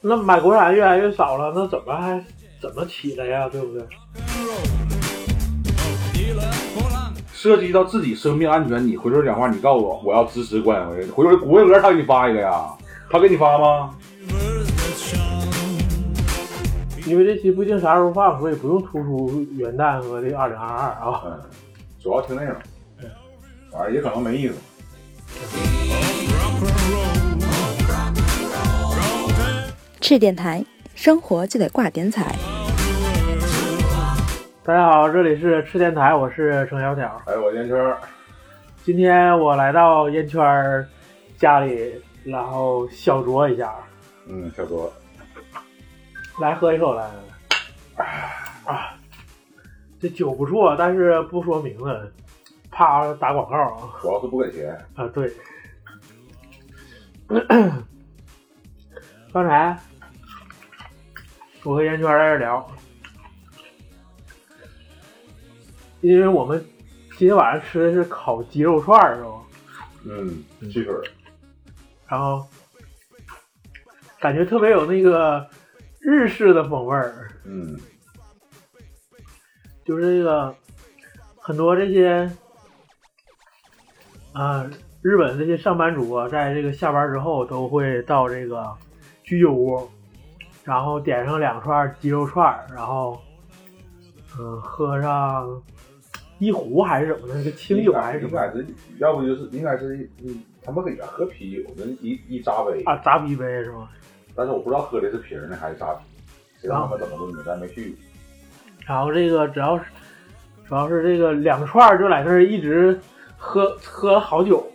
那买国产越来越少了，那怎么还怎么起来呀？对不对？涉及到自己生命安全，你回头讲话，你告诉我，我要支持关伟回头国文他给你发一个呀，他给你发吗？因为这期不定啥时候放，所以不用突出元旦和这二零二二啊。嗯，主要听内容，反正也可能没意思。赤电台，生活就得挂点彩。大家好，这里是赤电台，我是程小条。哎，我烟圈儿，今天我来到烟圈儿家里，然后小酌一下，嗯，小酌，来喝一口来。啊，这酒不错，但是不说名字，怕打广告啊。主要是不给钱。啊，对。刚才我和烟圈在这聊，因为我们今天晚上吃的是烤鸡肉串儿，是吧？嗯，鸡腿，然后感觉特别有那个日式的风味儿，嗯，就是这个很多这些啊、日本这些上班族啊，在这个下班之后都会到这个居酒屋，然后点上两串鸡肉串，然后嗯、喝上一壶还是怎么的，那个清酒还是什么应该是，要不就是应该是，嗯，他们给咱喝啤酒，那一一扎杯，啊，扎啤杯是吗？但是我不知道喝的是瓶儿呢还是扎啤，谁知道他们怎么论的，咱没去。然后这个只要是主要是这个两串就在那儿一直喝喝了好久，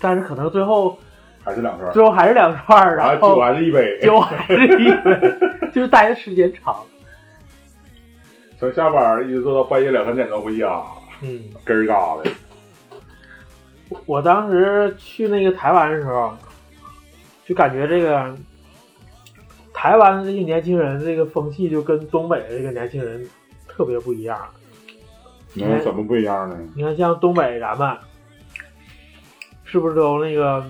但是可能最后还是两串儿，最后还是两串儿，然后酒还是一杯，酒还是一杯，就是待的时间长。从下班一直做到半夜两三点钟回家，嗯，根儿嘎的。我当时去那个台湾的时候，就感觉这个台湾的这些年轻人这个风气就跟东北的这个年轻人特别不一样。嗯，怎么不一样呢？你看，像东北咱们是不是都那个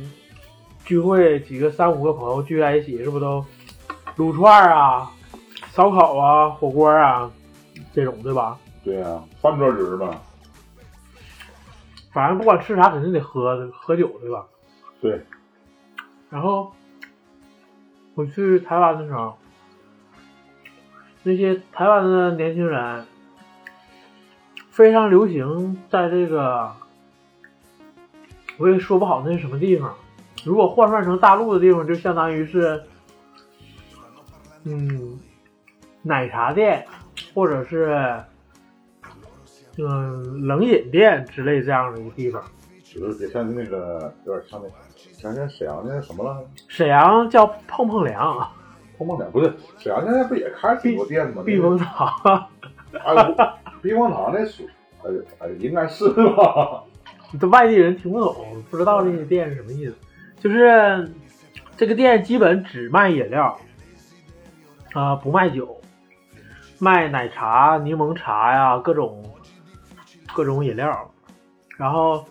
聚会几个三五个朋友聚在一起，是不是都撸串儿啊、烧烤啊、火锅啊这种，对吧？对呀、饭桌局吧。反正不管吃啥，肯定得喝喝酒，对吧？对。然后我去台湾的时候，那些台湾的年轻人非常流行在这个，我也说不好那是什么地方。如果换算成大陆的地方，就相当于是，嗯，奶茶店，或者是嗯冷饮店之类这样的一个地方。就是像那个有点像那，想想沈阳那个什么了，沈阳叫碰碰凉，碰碰凉不是沈阳现在不也开挺多店吗？避风塘。避风塘那属，哎哎，应该是吧？这外地人听不懂，不知道这些店是什么意思。就是这个店基本只卖饮料，啊、不卖酒，卖奶茶、柠檬茶呀，各种各种饮料。然后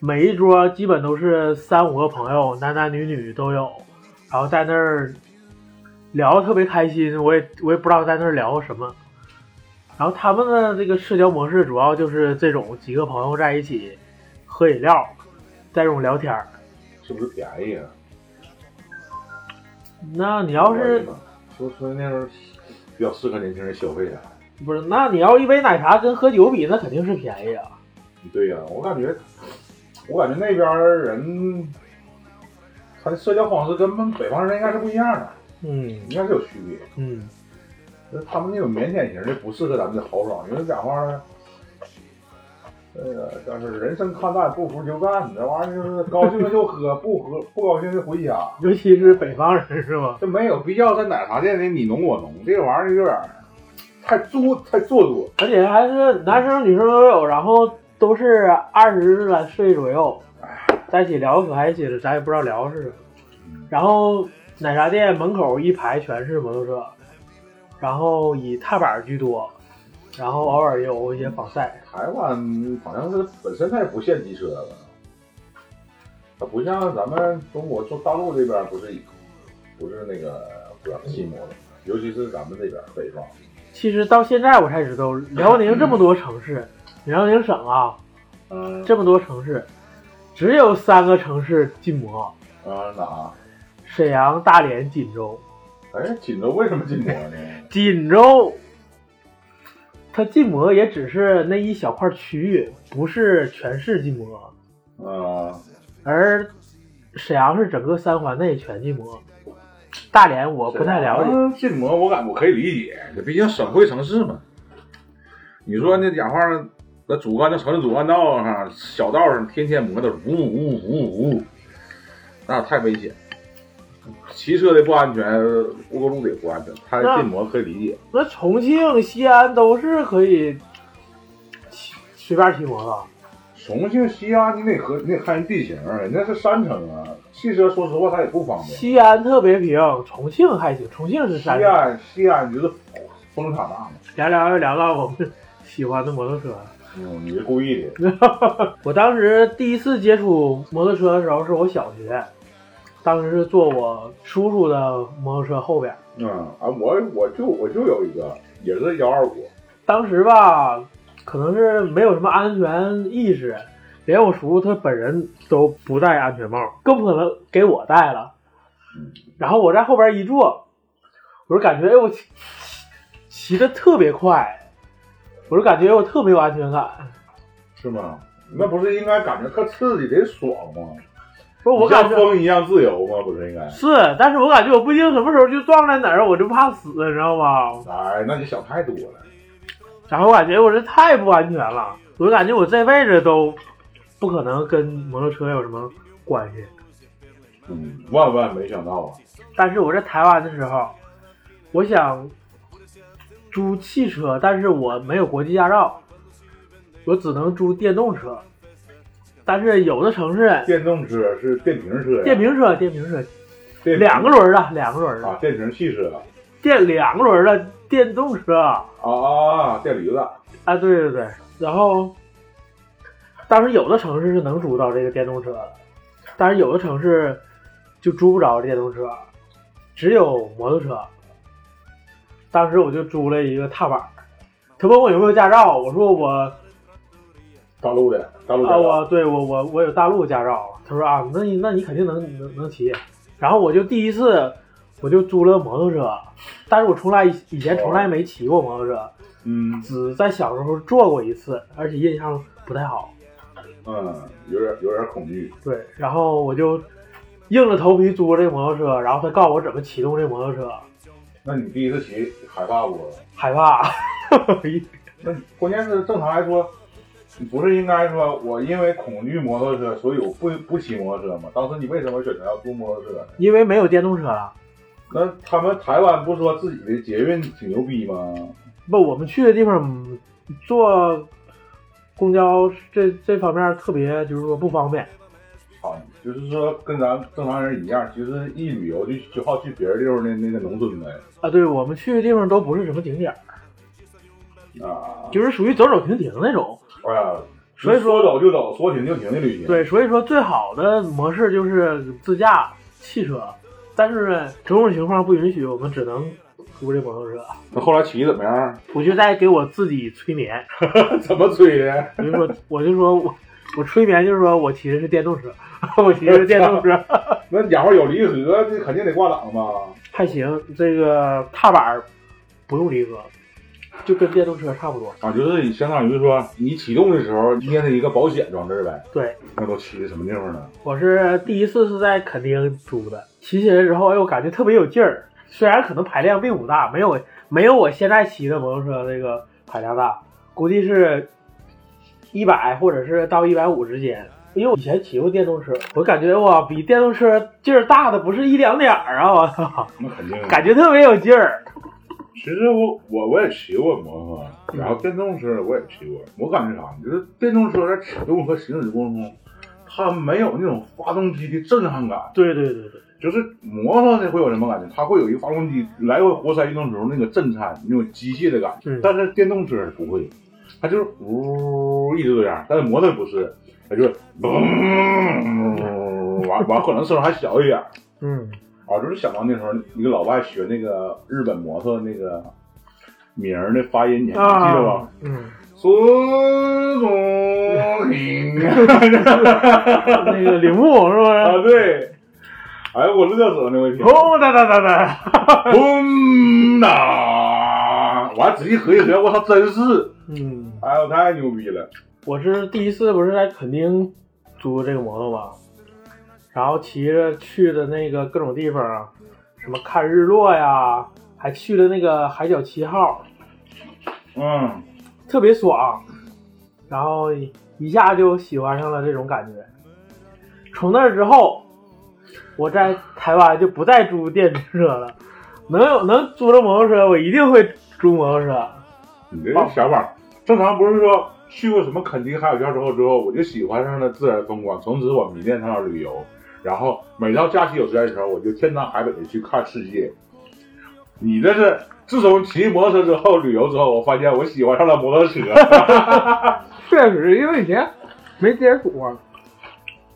每一桌基本都是三五个朋友，男男女女都有，然后在那儿聊得特别开心。我也我也不知道在那儿聊什么。然后他们的这个社交模式主要就是这种几个朋友在一起喝饮料，在这种聊天儿。是不是便宜啊？那你要是说说那时候比较适合年轻人消费啊。不是，那你要一杯奶茶跟喝酒比，那肯定是便宜啊。对呀、我感觉，我感觉那边人，他的社交方式跟北方人应该是不一样的，嗯应该是有区别。嗯，那他们那种腼腆型的不适合咱们的豪爽，因为讲话呢，那个叫是人生看淡，不服就干，这玩意儿就是高兴了就喝，不喝不高兴就回家，尤其是北方人是吧？这没有必要在奶茶店里你侬我侬，这个玩意儿有点太做太做作。而且还是男生女生都有，然后都是二十来岁左右，在一起聊可开心了，咱也不知道聊是什么。然后奶茶店门口一排全是摩托车，然后以踏板居多，然后偶尔也有一些仿赛。台湾好像是本身它也不限机车吧，它不像咱们中国中大陆这边不是不是那个不让骑摩托，尤其是咱们这边北方。其实到现在我才知道，辽宁这么多城市，辽宁省啊，嗯，这么多城市，只有三个城市禁摩：啊哪？沈阳、大连、锦州。哎，锦州为什么禁摩呢？锦州，它禁摩也只是那一小块区域，不是全市禁摩。啊，而沈阳是整个三环内全禁摩。大连我不太了解，禁摩我感我可以理解，这毕竟省会城市嘛。你说那讲话，那主干道城市主干道上、小道上天天摩的呜呜呜呜，那太危险。骑车的不安全，过路的也不安全。他禁摩可以理解。那重庆、西安都是可以骑随便骑摩托。重庆、西安，你得和你得看人地形，人家是山城啊，汽车说实话它也不方便。西安特别平，重庆还行，重庆是山城。西安，西安就是风场大嘛。聊聊又聊到我们喜欢的摩托车。嗯，你是故意的。我当时第一次接触摩托车的时候是我小学，当时是坐我叔叔的摩托车后边。嗯啊，我我就我就有一个，也是幺二五。当时吧，可能是没有什么安全意识，连我叔叔他本人都不戴安全帽，更不可能给我戴了。然后我在后边一坐，我就感觉哎我骑骑的特别快，我就感觉我特别有安全感。是吗？那不是应该感觉特刺激得爽吗？不是我感觉像风一样自由吗？不是应该？是，但是我感觉我不一定什么时候就撞在哪儿，我就怕死，你知道吗？哎，那你想太多了。然后我感觉我这太不安全了，我就感觉我这辈子都不可能跟摩托车有什么关系。嗯，万万没想到啊！但是我在台湾的时候，我想租汽车，但是我没有国际驾照，我只能租电动车。但是有的城市电动车是电瓶车呀？电瓶车，电瓶车电两个轮的，两个轮的啊，电瓶汽车电两个轮的电动车啊啊，电驴子啊，对对对。然后当时有的城市是能租到这个电动车的，但是有的城市就租不着电动车，只有摩托车。当时我就租了一个踏板儿，他问我有没有驾照，我说我大陆的大陆啊，驾照我对我我我有大陆驾照。他说啊，那你那你肯定能能能骑。然后我就第一次我就租了摩托车，但是我从来以以前从来没骑过摩托车，嗯只在小时候坐过一次，而且印象不太好。嗯，有点有点恐惧。对，然后我就硬着头皮租这摩托车，然后他告诉我怎么启动这摩托车，那你第一次骑害怕不？害怕。那关键是正常来说，你不是应该说我因为恐惧摩托车，所以我不不骑摩托车吗？当时你为什么选择要租摩托车呢？因为没有电动车了。那他们台湾不说自己的捷运挺牛逼吗？不，我们去的地方坐公交这这方面特别就是说不方便。啊，就是说跟咱正常人一样，其实一旅游就就好去别人地方的那个农村呗啊，对我们去的地方都不是什么景点儿，啊，就是属于走走停停那种。哎呀，所以说说走就走，说停就停的旅行。，对，所以说最好的模式就是自驾汽车，但是呢，种种情况不允许，我们只能租这摩托车。那后来骑怎么样？我就在给我自己催眠，怎么催的？我就说，我就说我我催眠就是说我骑的是电动车，我骑的是电动车，那家伙有离合，这肯定得挂档吧？还行。这个踏板儿不用离合，就跟电动车差不多。啊，就是相当于说你启动的时候捏的一个保险装置呗。对，那都骑的什么地方呢？我是第一次是在垦丁租的，骑起来之后，哎，我感觉特别有劲儿。虽然可能排量并不大，没有没有我现在骑的摩托车那个排量大，估计是一百或者是到一百五之间。因为我以前骑过电动车，我感觉哇，比电动车劲儿大的不是一两点儿啊！我操，那肯定。感觉特别有劲儿。其实我我我也骑过摩托，然后电动车我也骑过。我感觉啥？就是电动车在启动和行驶过程中，它没有那种发动机的震撼感。对对对对，就是摩托的会有什么感觉？它会有一个发动机来回活塞运动时候那个震颤、那种机械的感觉。嗯但是电动车不会，它就是呜一直这样。但是摩托不是，它就是嘣，完完可能声还小一点。嗯，啊，就是想到那时候一个老外学那个日本摩托那个名儿的发音，你还记得吧？？嗯，孙中林那个铃木是不啊，是？对。哎，我乐死了那回听。轰哒哒哒哒，轰哒！我还仔细合计合计，我操，真是！嗯，哎呦，太牛逼了！我是第一次不是在垦丁租这个摩托嘛，然后骑着去的那个各种地方啊，什么看日落呀，还去了那个海角七号，嗯，特别爽，然后一下就喜欢上了这种感觉。从那之后，我在台湾就不再租电瓶车了，能有能租着摩托车，我一定会租摩托车。你这个想法，正常不是说去过什么垦丁海角桥之后之后，我就喜欢上了自然风光，从此我迷恋上了旅游，然后每到假期有时间的时候，我就天南海北的去看世界。你这是自从骑摩托车之后，旅游之后，我发现我喜欢上了摩托车。确实，因为以前没接触过，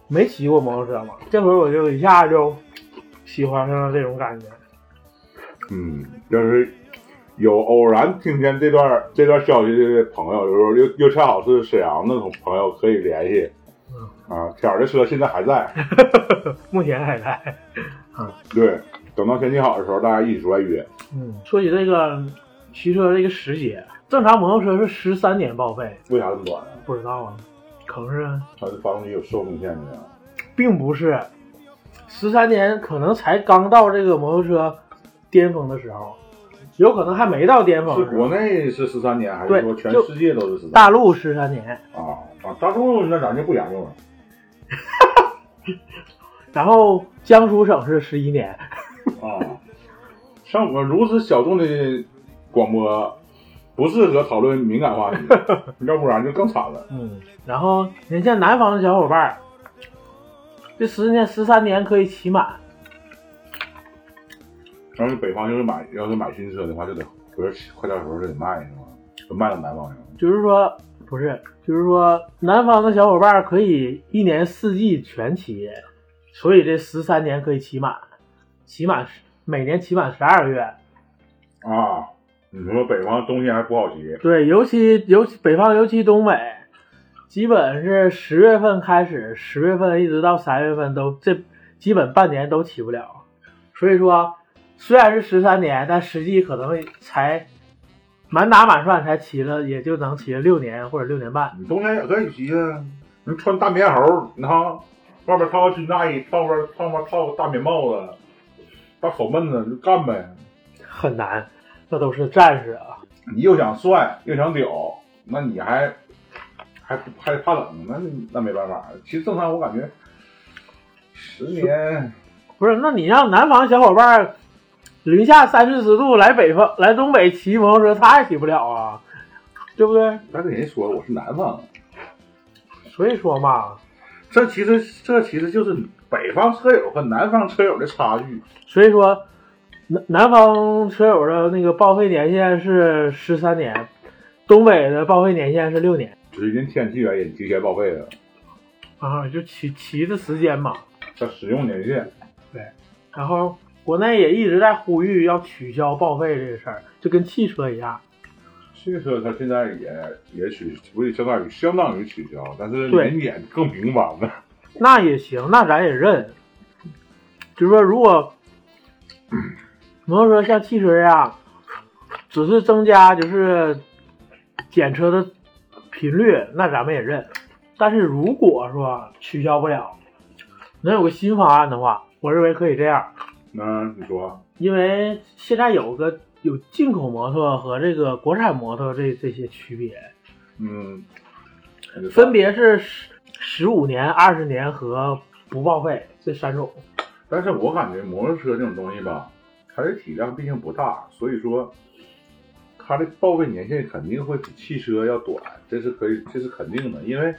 没骑过摩托车嘛，这回我就一下就喜欢上了这种感觉。嗯，要是有偶然听见这段这段消息的朋友，有时候又又恰好是沈阳的朋友，可以联系。啊，天儿的车现在还在，目前还在。对，等到天气好的时候，大家一起出来约。嗯，说起这个骑车这个时节，正常摩托车是十三年报废，为啥这么短啊？不知道啊，可能是它的发动机有寿命限制啊。并不是十三年，可能才刚到这个摩托车巅峰的时候，有可能还没到巅峰是。国内是十三年，还是说全世界都是十三？大陆十三年，啊啊！大陆那咱就不研究了。然后江苏省是十一年。啊，像我如此小众的广播，不适合讨论敏感话题，要不然就更惨了。嗯，然后人家南方的小伙伴儿，这十年十三年可以骑满，要是北方要是买要是买新车的话，就得不是快到时候就得卖是吗？就卖到南方去了。就是说不是，就是说南方的小伙伴儿可以一年四季全骑，所以这十三年可以骑满，骑满十每年骑满十二个月。啊，你说北方冬天还不好骑，对，尤其尤其北方，尤其东北，基本是十月份开始，十月份一直到三月份都这基本半年都骑不了。所以说，虽然是十三年，但实际可能才满打满算才骑了，也就能骑了六年或者六年半。你冬天也可以骑啊。你穿大棉猴，你看外面套个军大衣，上边上边套个大棉帽子，大口闷子就干呗。很难，那都是战士啊。你又想帅又想屌，那你还还还怕冷，那那没办法。其实正常我感觉十年不是，那你让南方小伙伴儿零下三四十度来北方来东北骑摩托车，他也骑不了啊，对不对？咱跟人说我是南方，所以说嘛，这其实这其实就是北方车友和南方车友的差距。所以说，南南方车友的那个报废年限是十三年，东北的报废年限是六年只是因天气原因提前报废的，啊，就骑骑的时间嘛。它使用年限。对然后国内也一直在呼吁要取消报废这个事儿，就跟汽车一样。汽车它现在也也取，不也相当于相当于取消，但是对年检更频繁了。那也行，那咱也认。就是说，如果摩托车像汽车一样，只是增加就是检车的频率，那咱们也认。但是如果说取消不了，能有个新方案的话，我认为可以这样，那你说，因为现在有个有进口摩托和这个国产摩托这这些区别，嗯，分别是十十五年、二十年和不报废这三种。但是我感觉摩托车这种东西吧，它的体量毕竟不大，所以说它的报废年限肯定会比汽车要短，这是可以，这是肯定的。因为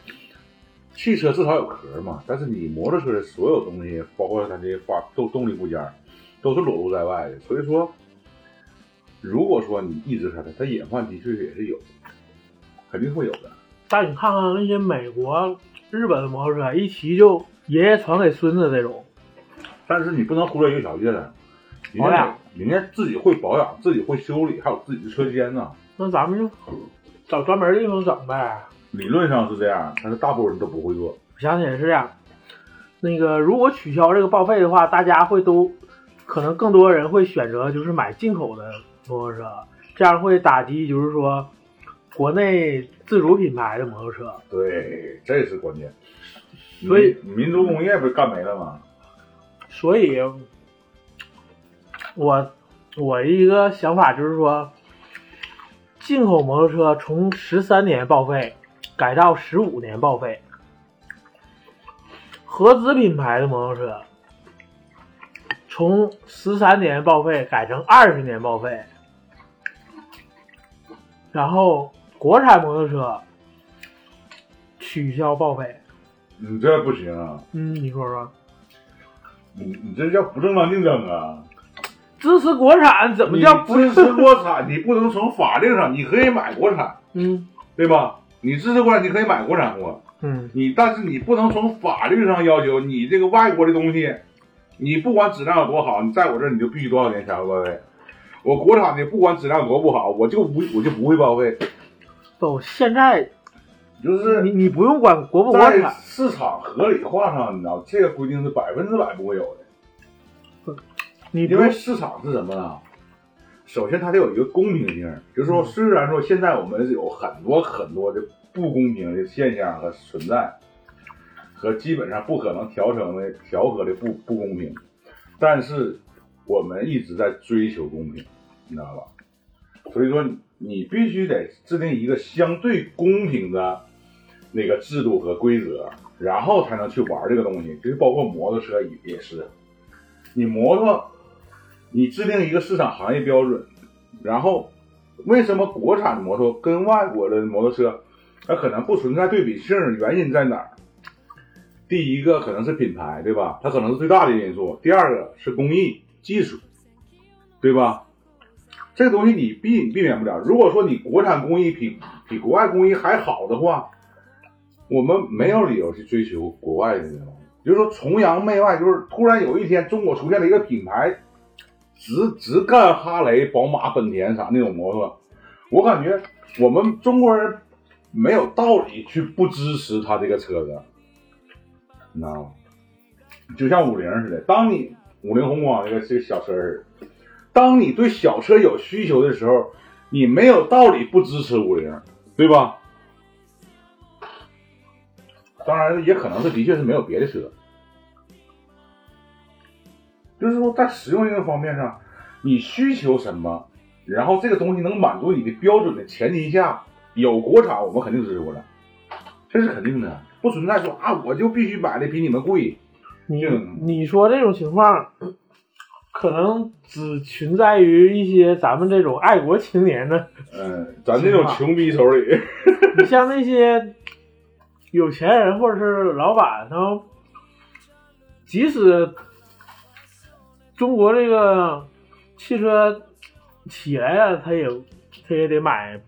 汽车至少有壳嘛，但是你摩托车的所有东西，包括它这些发动动力部件，都是裸露在外的。所以说，如果说你抑制它的，它隐患的确也是有，肯定会有的。但你看看那些美国、日本的摩托车，一骑就爷爷传给孙子这种。但是你不能忽略一个条件，人保养家人家自己会保养，自己会修理，还有自己的车间呢。那咱们就找专门地方整呗。理论上是这样，但是大部分人都不会做。我想起来是这样，那个如果取消这个报废的话，大家会都可能更多人会选择就是买进口的摩托车，这样会打击就是说国内自主品牌的摩托车。对，这是关键。所以民民族工业不是干没了吗？所以，我我一个想法就是说，进口摩托车从十三年报废改到十五年报废，合资品牌的摩托车从十三年报废改成二十年报废，然后国产摩托车取消报废。你这不行啊！嗯，你说说，你你这叫不正当竞争啊！支持国产怎么叫不支持国产？你不能从法令上，你可以买国产，嗯对吧？你支持国产，你可以买国产货，嗯。你但是你不能从法律上要求你这个外国的东西，你不管质量有多好，你在我这儿你就必须多少年前要报废。我国产的不管质量多不好，我就不我就不会报废，都现在就是你你不用管国不国在产，市场合理化上，你知道这个规定是百分之百不会有的。你因为市场是什么呢？首先，它得有一个公平性，就是说，虽然说现在我们有很多很多的不公平的现象和存在，和基本上不可能调整的调和的不不公平，但是我们一直在追求公平，你知道吧？所以说，你必须得制定一个相对公平的那个制度和规则，然后才能去玩这个东西。就是包括摩托车也也是，你摩托。你制定一个市场行业标准，然后为什么国产摩托跟外国的摩托车，它可能不存在对比性？原因在哪儿？第一个可能是品牌，对吧？它可能是最大的因素。第二个是工艺技术，对吧？这个东西你避避免不了。如果说你国产工艺比比国外工艺还好的话，我们没有理由去追求国外的那种。比如说崇洋媚外，就是突然有一天中国出现了一个品牌。直直干哈雷、宝马、本田啥那种摩托，我感觉我们中国人没有道理去不支持他这个车子，你知道吗？就像五菱似的，当你五菱宏光这个这个小车似的，当你对小车有需求的时候，你没有道理不支持五菱，对吧？当然，也可能是的确是没有别的车。就是说，在实用性方面上，你需求什么，然后这个东西能满足你的标准的前提下，有国产我们肯定支持国产，这是肯定的，不存在说啊我就必须买的比你们贵。你嗯你说这种情况，可能只存在于一些咱们这种爱国青年的。嗯，咱这种穷逼手里，你像那些有钱人或者是老板，他们即使中国这个汽车起来了，他也他也得买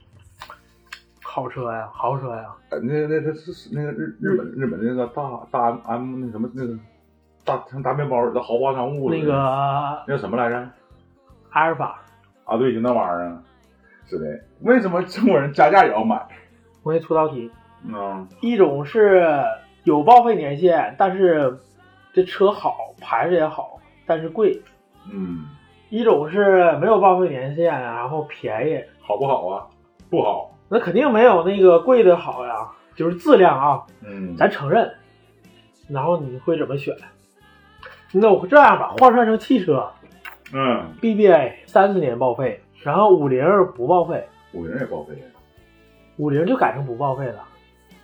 好车呀，豪车呀。呃那那那是那个日日本日本那个大大 M 那什么那个大像大面包似的豪华商务那个那叫什么来着？阿尔法，啊，对，就那玩意儿啊，是的。为什么中国人加价也要买？我给你出道题，嗯，一种是有报废年限，但是这车好，牌子也好，但是贵；嗯，一种是没有报废年限，然后便宜。好不好啊？不好。那肯定没有那个贵的好呀，就是质量啊，嗯，咱承认。然后你会怎么选？那我这样吧，换算成汽车嗯，，BBA 三十年报废，然后五菱不报废，五菱也报废。五菱就改成不报废了。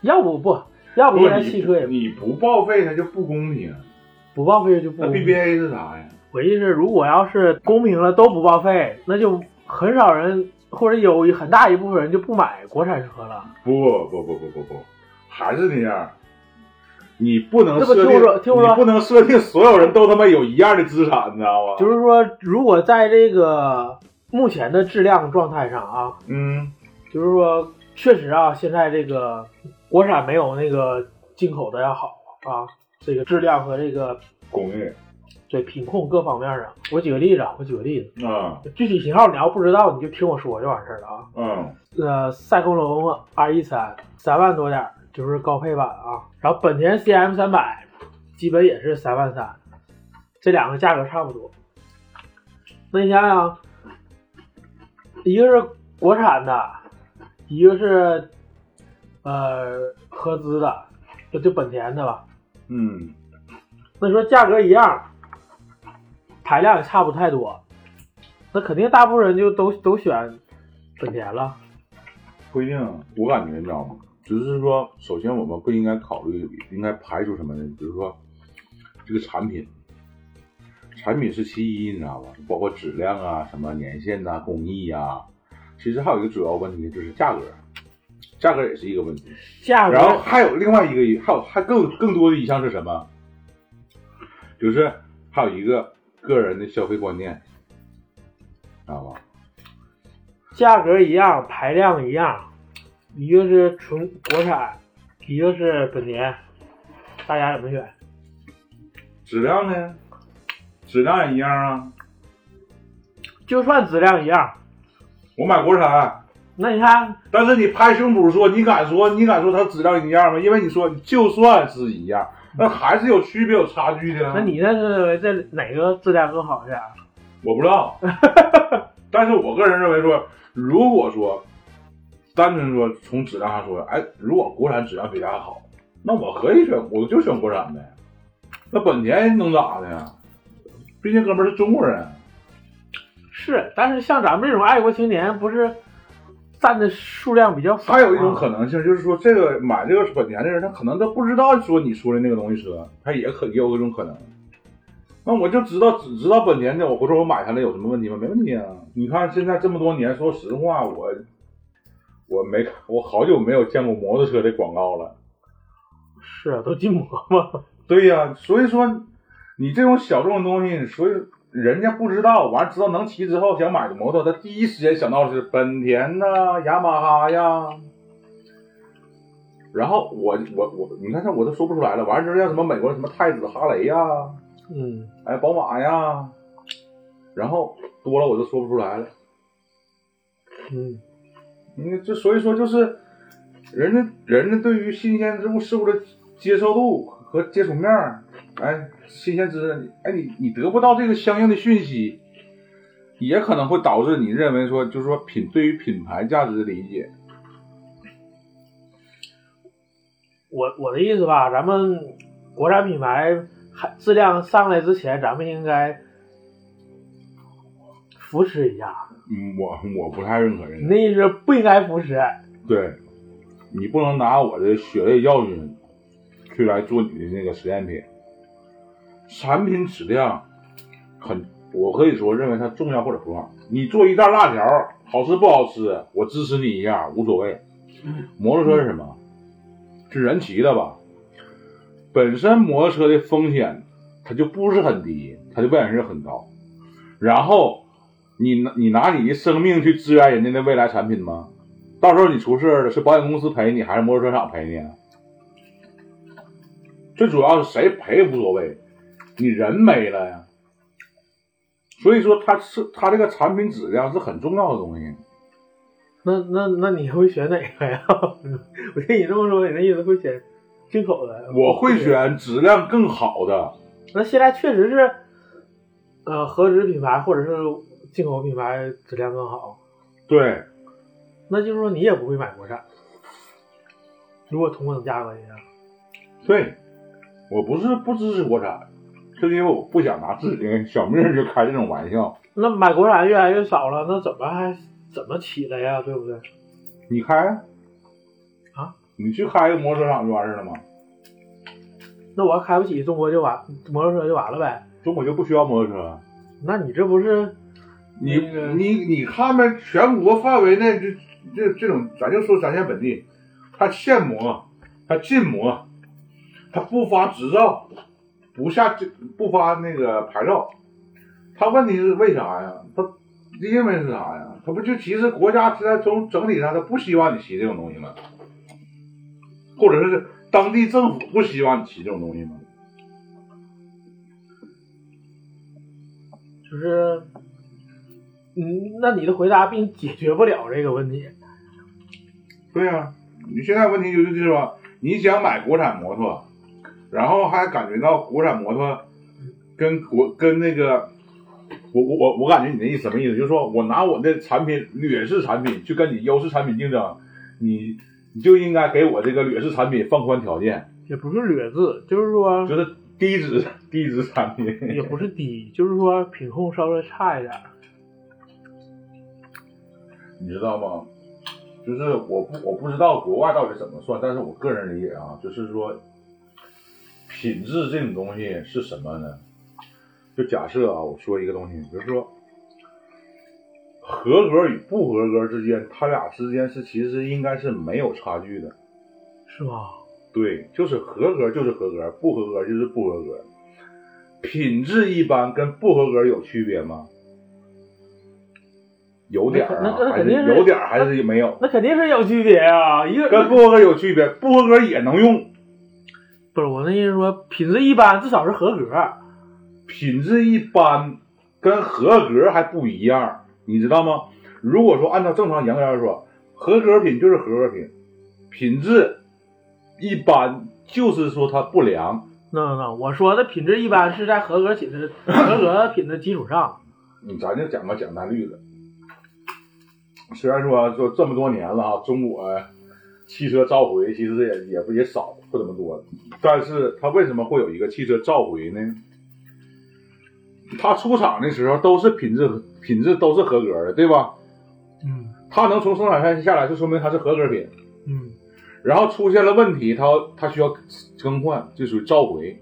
要不不，要不不现在汽车也你不报废，它就不公平。不报废就不那。BBA 是啥呀？我意思是，如果要是公平了都不报废，那就很少人或者有很大一部分人就不买国产车了。不不不不不不，还是那样。你不能设定，听我说听我说你不能设定所有人都他妈有一样的资产，你知道吗？就是说，如果在这个目前的质量状态上啊，嗯就是说，确实啊，现在这个国产没有那个进口的要好啊。这个质量和这个工艺对品控各方面啊。我举个例子，啊，我举个例子，啊，具体型号你要不知道，你就听我说就完事儿了啊。嗯呃，赛公龙 R 一三三万多点儿，就是高配版啊。然后本田 CM 三百基本也是三万三，这两个价格差不多。那你想想，一个是国产的，一个是呃合资的，就就本田的吧。嗯，那你说价格一样，排量也差不太多，那肯定大部分人就都都选本田了。不一定，我感觉你知道吗？只是说，首先我们不应该考虑，应该排除什么呢？比如说这个产品，产品是其一，你知道吧？包括质量啊、什么年限呐、工艺呀、其实还有一个主要问题就是价格，价格也是一个问题。价格然后还有另外一个，还有还更更多的一项是什么？就是还有一个个人的消费观念，知道吧？价格一样，排量一样，一个是纯国产，一个是本田，大家怎么选？质量呢？质量也一样啊。就算质量一样，我买国产，那你看，但是你拍胸脯说，你敢说你敢说它质量一样吗？因为你说就算是一样，那还是有区别有差距的。那你那是认为这哪个质量更好一点？我不知道，但是我个人认为说，如果说单纯说从质量上说，哎，如果国产质量比它好，那我可以选，我就选国产呗。那本田能咋的呀？毕竟哥们儿是中国人。是，但是像咱们这种爱国青年，不是占的数量比较少吗。还有一种可能性就是说，这个买这个本田的人，他可能他不知道说你说的那个东西车，他也可也有这种可能。那我就知道只知道本田的，我不说我买下来有什么问题吗？没问题啊！你看现在这么多年，说实话，我我没看，我好久没有见过摩托车的广告了。是啊，都禁摩嘛。对呀、所以说你这种小众的东西，所以人家不知道，完知道能骑之后想买个摩托，他第一时间想到的是本田呐、雅马哈呀。然后我我我，你看这我都说不出来了。完之后像什么美国什么太子哈雷呀，嗯，哎，宝马呀，然后多了我都说不出来了。嗯，你这所以说就是人家人家对于新鲜之物事物的接受度和接触面儿，哎，新鲜知识，哎，你你得不到这个相应的讯息，也可能会导致你认为说，就是说品对于品牌价值的理解，我我的意思吧，咱们国产品牌还质量上来之前，咱们应该扶持一下。嗯，我我不太认可这个，你那意思不应该扶持？对，你不能拿我的血泪教训去来做你的那个实验品，产品质量很，我可以说认为它重要或者不重要。你做一袋辣条，好吃不好吃，我支持你一下，无所谓。摩托车是什么？是人骑的吧？本身摩托车的风险它就不是很低，它的危险性很高。然后你拿你拿你的生命去支援人家的未来产品吗？到时候你出事了，是保险公司赔你，还是摩托车厂赔你啊？最主要是谁赔无所谓，你人没了呀。所以说，它是它这个产品质量是很重要的东西。那那那你会选哪个呀？我听你这么说，你的意思会选进口的？我会。选质量更好的，那现在确实是，呃，合资品牌或者是进口品牌质量更好，对，那就是说你也不会买国产。如果同等价格下，对，我不是不支持国产，是因为我不想拿自己的小命儿去开这种玩笑。那买国产越来越少了，那怎么还怎么起来呀？对不对？你开啊？啊？你去开个摩托车厂就完事儿了吗？那我要开不起中国就完，摩托车就完了呗？中国就不需要摩托车？那你这不是你那个你你看呗，全国范围内这这这种，咱就说咱县本地，它限摩，它禁摩，它不发执照，不下，不发那个牌照。他问题是为啥呀？他，因为是啥呀？他不就其实国家是在从整体上，他不希望你骑这种东西吗？或者是当地政府不希望你骑这种东西吗？就是。嗯，那你的回答并解决不了这个问题。对呀，你现在问题就是，你想买国产摩托。然后还感觉到国产摩托跟国跟那个，我我我我感觉你的意思什么意思？就是说我拿我的产品劣势产品去跟你优势产品竞争，你你就应该给我这个劣势产品放宽条件，也不是劣质，就是说就是低质低质产品。也不是低，就是说品控稍微差一点。你知道吗？就是我不我不知道国外到底怎么算，但是我个人理解啊，就是说品质这种东西是什么呢？就假设啊，我说一个东西，比如说合格与不合格之间，它俩之间是其实应该是没有差距的。是吧？对，就是合格就是合格，不合格就是不合格。品质一般跟不合格有区别吗？有点儿啊，还是有点儿，还是没有？那肯定是有区别啊！一个跟不合格有区别，不合格也能用，不是我那意思说，品质一般，至少是合格。品质一般跟合格还不一样，你知道吗？如果说按照正常严格来说，合格品就是合格品，品质一般就是说它不良。那那我说的品质一般是在合格品的 合格品的基础上。嗯咱就讲个简单例子，虽然说说这么多年了啊，中国汽车召回其实也也不也少不怎么多，但是它为什么会有一个汽车召回呢？它出厂的时候都是品质品质都是合格的，对吧？嗯它能从生产线下来，就说明它是合格品。嗯然后出现了问题，它它需要更换，就属于召回。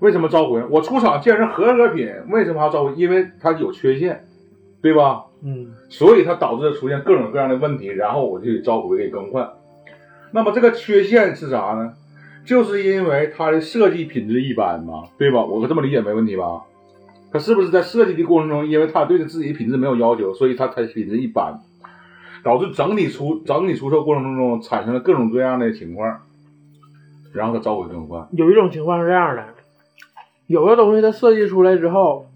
为什么召回？我出厂既然是合格品，为什么还要召回？因为它有缺陷，对吧？嗯所以它导致出现各种各样的问题，然后我就得召回给更换。那么这个缺陷是啥呢？就是因为它的设计品质一般嘛，对吧？我这么理解没问题吧？它是不是在设计的过程中，因为它对自己品质没有要求，所以它它品质一般，导致整体出整体出售过程中产生了各种各样的情况，然后它召回更换。有一种情况是这样的，有的东西它设计出来之后，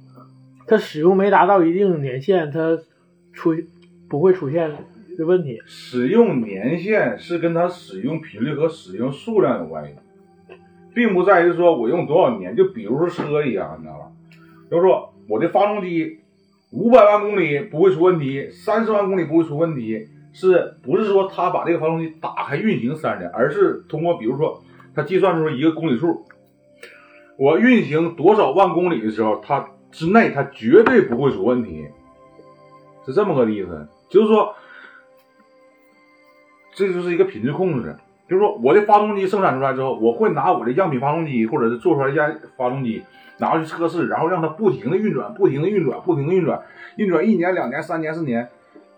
它使用没达到一定年限，它出不会出现的问题。使用年限是跟它使用频率和使用数量有关系，并不在于说我用多少年。就比如说车一样，你知道吧？就是说我的发动机五百万公里不会出问题，三十万公里不会出问题，是不是说他把这个发动机打开运行三十年，而是通过比如说他计算出一个公里数，我运行多少万公里的时候，它之内它绝对不会出问题，是这么个意思。就是说，这就是一个品质控制。就是说，我的发动机生产出来之后，我会拿我的样品发动机或者是做出来一架发动机拿去测试，然后让它不停的运转，不停的运转，不停的运转，运转一年、两年、三年、四年。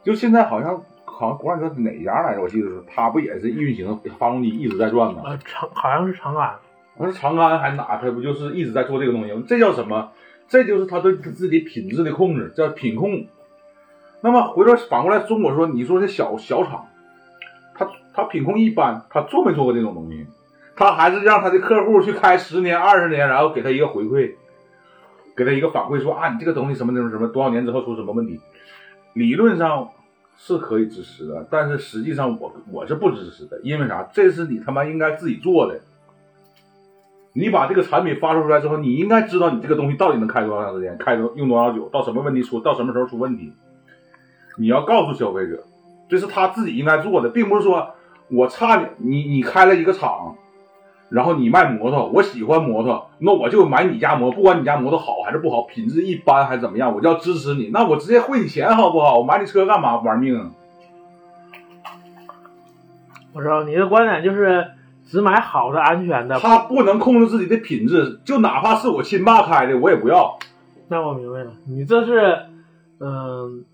就现在好像好像国产车哪家来着？我记得是它不也是运行发动机一直在转吗？呃，长好像是长安，我说长安还哪，它不就是一直在做这个东西吗？这叫什么？这就是他对自己品质的控制，叫品控。那么回头反过来，中国说，你说这小小厂，他品控一般，他做没做过这种东西？他还是让他的客户去开十年、二十年，然后给他一个回馈，给他一个反馈，说啊，你这个东西什么什么什么，多少年之后出什么问题？理论上是可以支持的，但是实际上我我是不支持的，因为啥？这是你他妈应该自己做的。你把这个产品发售出来之后，你应该知道你这个东西到底能开多长时间，开多用多少久，到什么问题出，到什么时候出问题，你要告诉消费者，这是他自己应该做的，并不是说我差你你你开了一个厂，然后你卖摩托，我喜欢摩托，那我就买你家摩托，不管你家摩托好还是不好，品质一般还是怎么样，我就要支持你，那我直接汇你钱好不好？我买你车干嘛？玩命啊！我知道你的观点就是只买好的、安全的。他不能控制自己的品质，就哪怕是我亲爸开的，我也不要。那我明白了，你这是，嗯、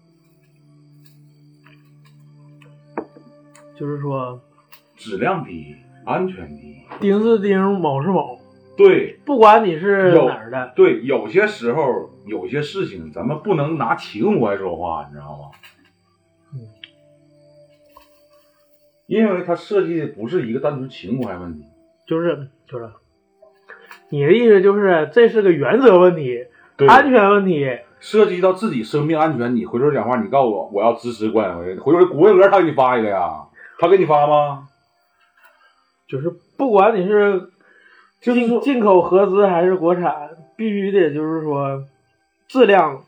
就是说质量低，安全低。钉是钉，铆是铆，对。不管你是哪儿的，对，有些时候有些事情咱们不能拿情怀说话，你知道吗？嗯，因为它设计的不是一个单纯情怀问题，就是就是，你的意思就是这是个原则问题，安全问题。涉及到自己生命安全，你回头讲话，你告诉我我要支持关伟，回头谷歌鹅他给你发一个呀，他给你发吗？就是不管你是进进口合资还是国产，必须得就是说质量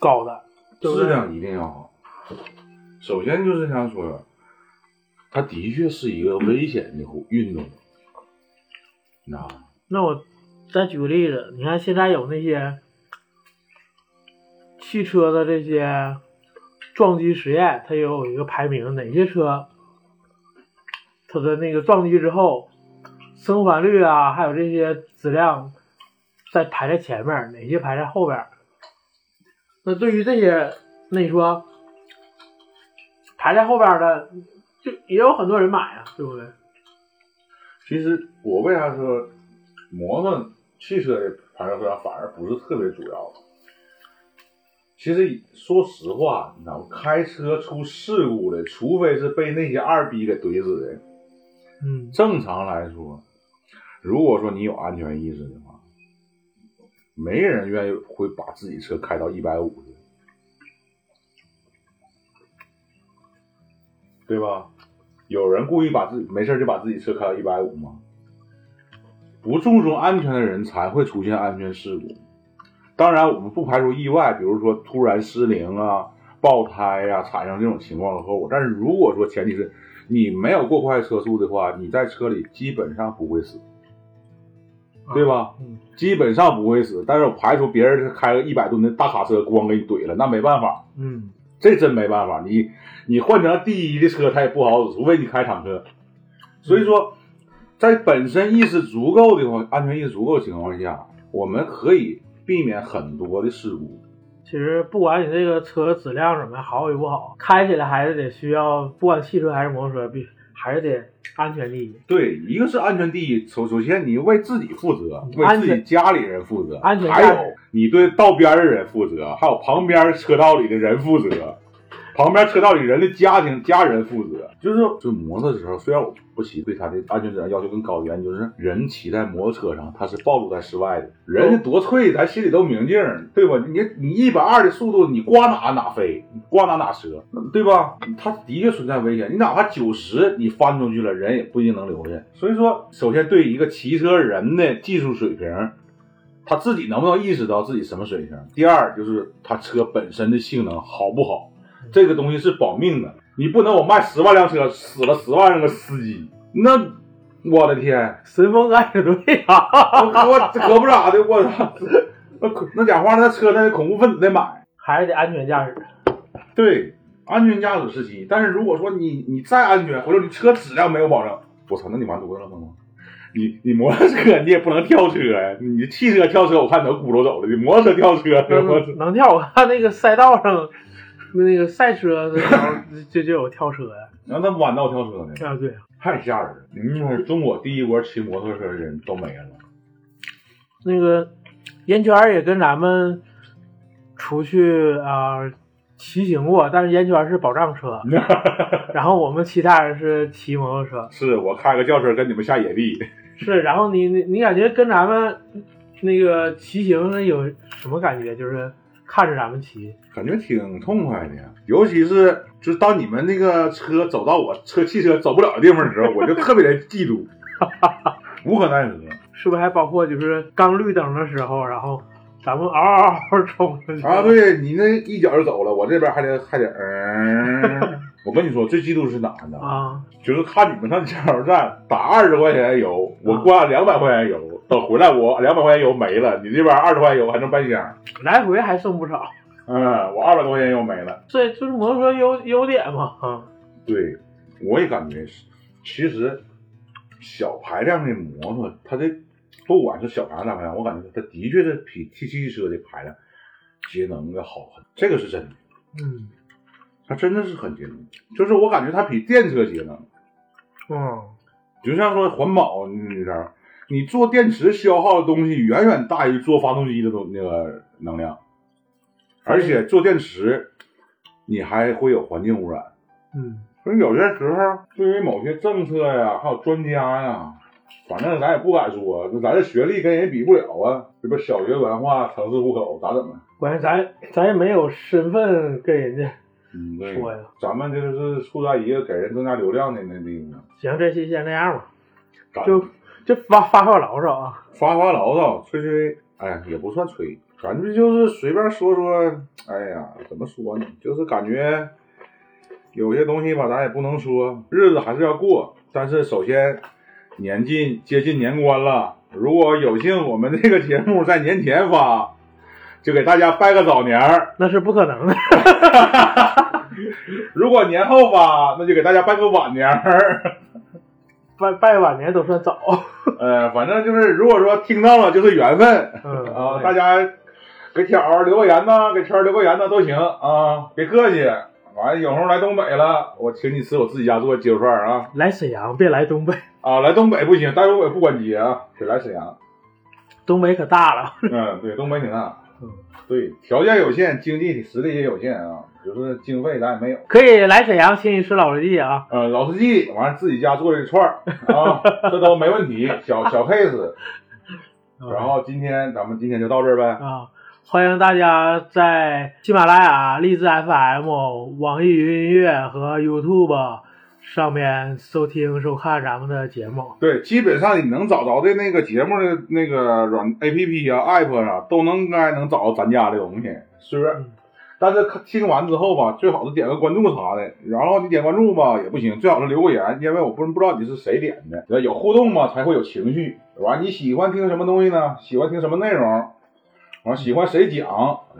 高的，质量一定要好。首先就是想说，它的确是一个危险的运动，你知道吗？那我再举个例子，你看现在有那些汽车的这些撞击实验，它也有一个排名，哪些车它的那个撞击之后生还率啊，还有这些质量在排在前面，哪些排在后边？那对于这些，那你说？排在后边的，就也有很多人买啊，对不对？其实我为啥说摩托汽车的排量反而不是特别主要？其实说实话，你知道，开车出事故的，除非是被那些二逼给怼死的。嗯，正常来说，如果说你有安全意识的话，没人愿意会把自己车开到一百五的。对吧？有人故意把自己没事就把自己车开到一百五吗？不注重安全的人才会出现安全事故。当然，我们不排除意外，比如说突然失灵啊、爆胎呀，产生这种情况的后果。但是如果说前提是你没有过快车速的话，你在车里基本上不会死，对吧？嗯，基本上不会死。但是我排除别人开个一百吨的大卡车咣给你怼了，那没办法。嗯。这真没办法，你你换成第一的车，它也不好使，除非你开坦克。所以说，在本身意识足够的话，安全意识足够的情况下，我们可以避免很多的事故。其实不管你这个车质量怎么样，好与不好，开起来还是得需要，不管汽车还是摩托车，必还是得安全第一。对，一个是安全第一，首首先你为自己负责，为自己家里人负责，安全还有你对道边的人负责，还有旁边车道里的人负责。旁边车道里人的家庭家人负责，就是就摩托的时候，虽然我不骑，对它的安全质量要求更高一点，就是人骑在摩托车上，它是暴露在室外的，人家多脆，咱心里都明镜，对吧？你你一百二的速度，你刮哪哪飞，你刮哪哪折，对吧？它的确存在危险，你哪怕九十，你翻出去了，人也不一定能留下。所以说，首先对一个骑车人的技术水平，他自己能不能意识到自己什么水平？第二就是他车本身的性能好不好？这个东西是保命的，你不能我卖十万辆车死了十万个司机，那我的天，神风敢死队啊！我可不咋的，我操，那那讲话那车那恐怖分子得买，还是得安全驾驶。对，安全驾驶是其一，但是如果说你你再安全，回头你车质量没有保证，我操，那你完犊子了吗？你你摩托车你也不能跳车呀，你汽车跳车我看能轱辘走了，你摩托车跳车能能跳？我看那个赛道上。那个赛车的时候就就有跳车呀，然后那弯道跳车呢啊，对，太吓人了。你说中国第一波骑摩托车的人都没了。那个烟圈也跟咱们出去啊骑行过，但是烟圈是保障车，然后我们其他人是骑摩托车。是我开个轿车跟你们下野地。是，然后你你你感觉跟咱们那个骑行有什么感觉？就是。看着咱们骑，感觉挺痛快的，尤其是就是当你们那个车走到我车汽车走不了的地方的时候，我就特别的嫉妒，无可奈何。是不是还包括就是刚绿灯的时候，然后咱们嗷嗷嗷冲出去啊？对你那一脚就走了，我这边还得还得 嗯。我跟你说，最嫉妒是哪呢？啊，就是看你们上加油站打二十块钱油，我灌两百块钱油。等回来，我两百块钱油没了，你这边二十块钱油还剩半箱，来回还剩不少。嗯，我二百多块钱油没了。这就是摩托车优优点嘛。啊，对，我也感觉是。其实小排量的摩托，它的不管是小排量大排量，我感觉它的确是比 T 七车的排量节能要好很，这个是真的。嗯，它真的是很节能，就是我感觉它比电车节能。嗯，就像说环保那啥。你做电池消耗的东西远远大于做发动机的东那个能量，而且做电池你还会有环境污染。嗯，所以有些时候对于某些政策呀，还有专家呀，反正咱也不敢说，就咱这学历跟人比不了啊，这不小学文化，城市户口，咋整啊？关键咱咱也没有身份跟人家嗯，对，说呀。咱们就是处在一个给人增加流量的那地方，行，这期先这样吧，咱就就发发发牢骚啊。发发牢骚，吹吹，哎呀，也不算吹，感觉就是随便说说，哎呀，怎么说呢？就是感觉有些东西吧，咱也不能说，日子还是要过。但是首先，年近接近年关了，如果有幸我们这个节目在年前发，就给大家拜个早年儿；那是不可能的。如果年后发，那就给大家拜个晚年儿。拜拜晚年都算早。呃，反正就是，如果说听到了，就是缘分。嗯啊，大家给挑儿留个言呐，给圈儿留个言呐都行啊，别客气。完了，有时候来东北了，我请你吃我自己家做的鸡肉串儿啊来沈阳，别来东北，啊！来东北不行，在东北不管街啊，得来沈阳。东北可大了。嗯，对，东北挺大。嗯，对，条件有限，经济实力也有限啊，就是经费咱也没有。可以来沈阳请你吃老司机啊。嗯，老司机，完了自己家做的串儿啊，这都没问题，小小 case。然后今天咱们今天就到这儿呗。啊，欢迎大家在喜马拉雅、荔枝 FM、网易云音乐和 YouTube 上面收听收看咱们的节目。对，基本上你能找着的那个节目的那个软 A P P 啊、App 啊，都能应该能找到咱家的东西。是不是？嗯但是听完之后吧，最好是点个关注啥的。然后你点关注吧也不行，最好是留个言，因为我不不知道你是谁点的。有互动嘛，才会有情绪。完，你喜欢听什么东西呢？喜欢听什么内容？完，喜欢谁讲？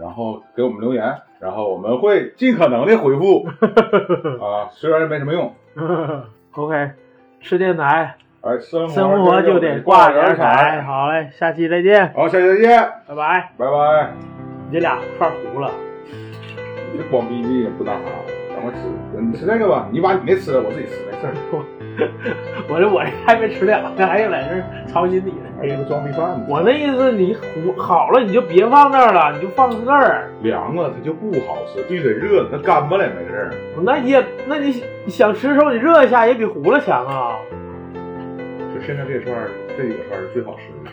然后给我们留言，然后我们会尽可能的回复。啊，虽然没什么用，OK，吃电台，哎，生生活就得挂点彩。。好嘞，下期再见，好，下期再见，拜拜。拜拜。你这俩串糊了。你这光逼逼也不那啥，让我吃，你吃那个吧，你把你那吃了，我自己吃没事儿。我这我这还没吃了，还有在这儿操心你呢。还有个装逼饭呢，我那意思，你糊好了你就别放那儿了，你就放这儿。凉了它就不好吃，必须得热，它干巴了也没事儿。那你也，那你想吃的时候你热一下也比糊了强啊。就现在这串儿，这几个串儿是最好吃的。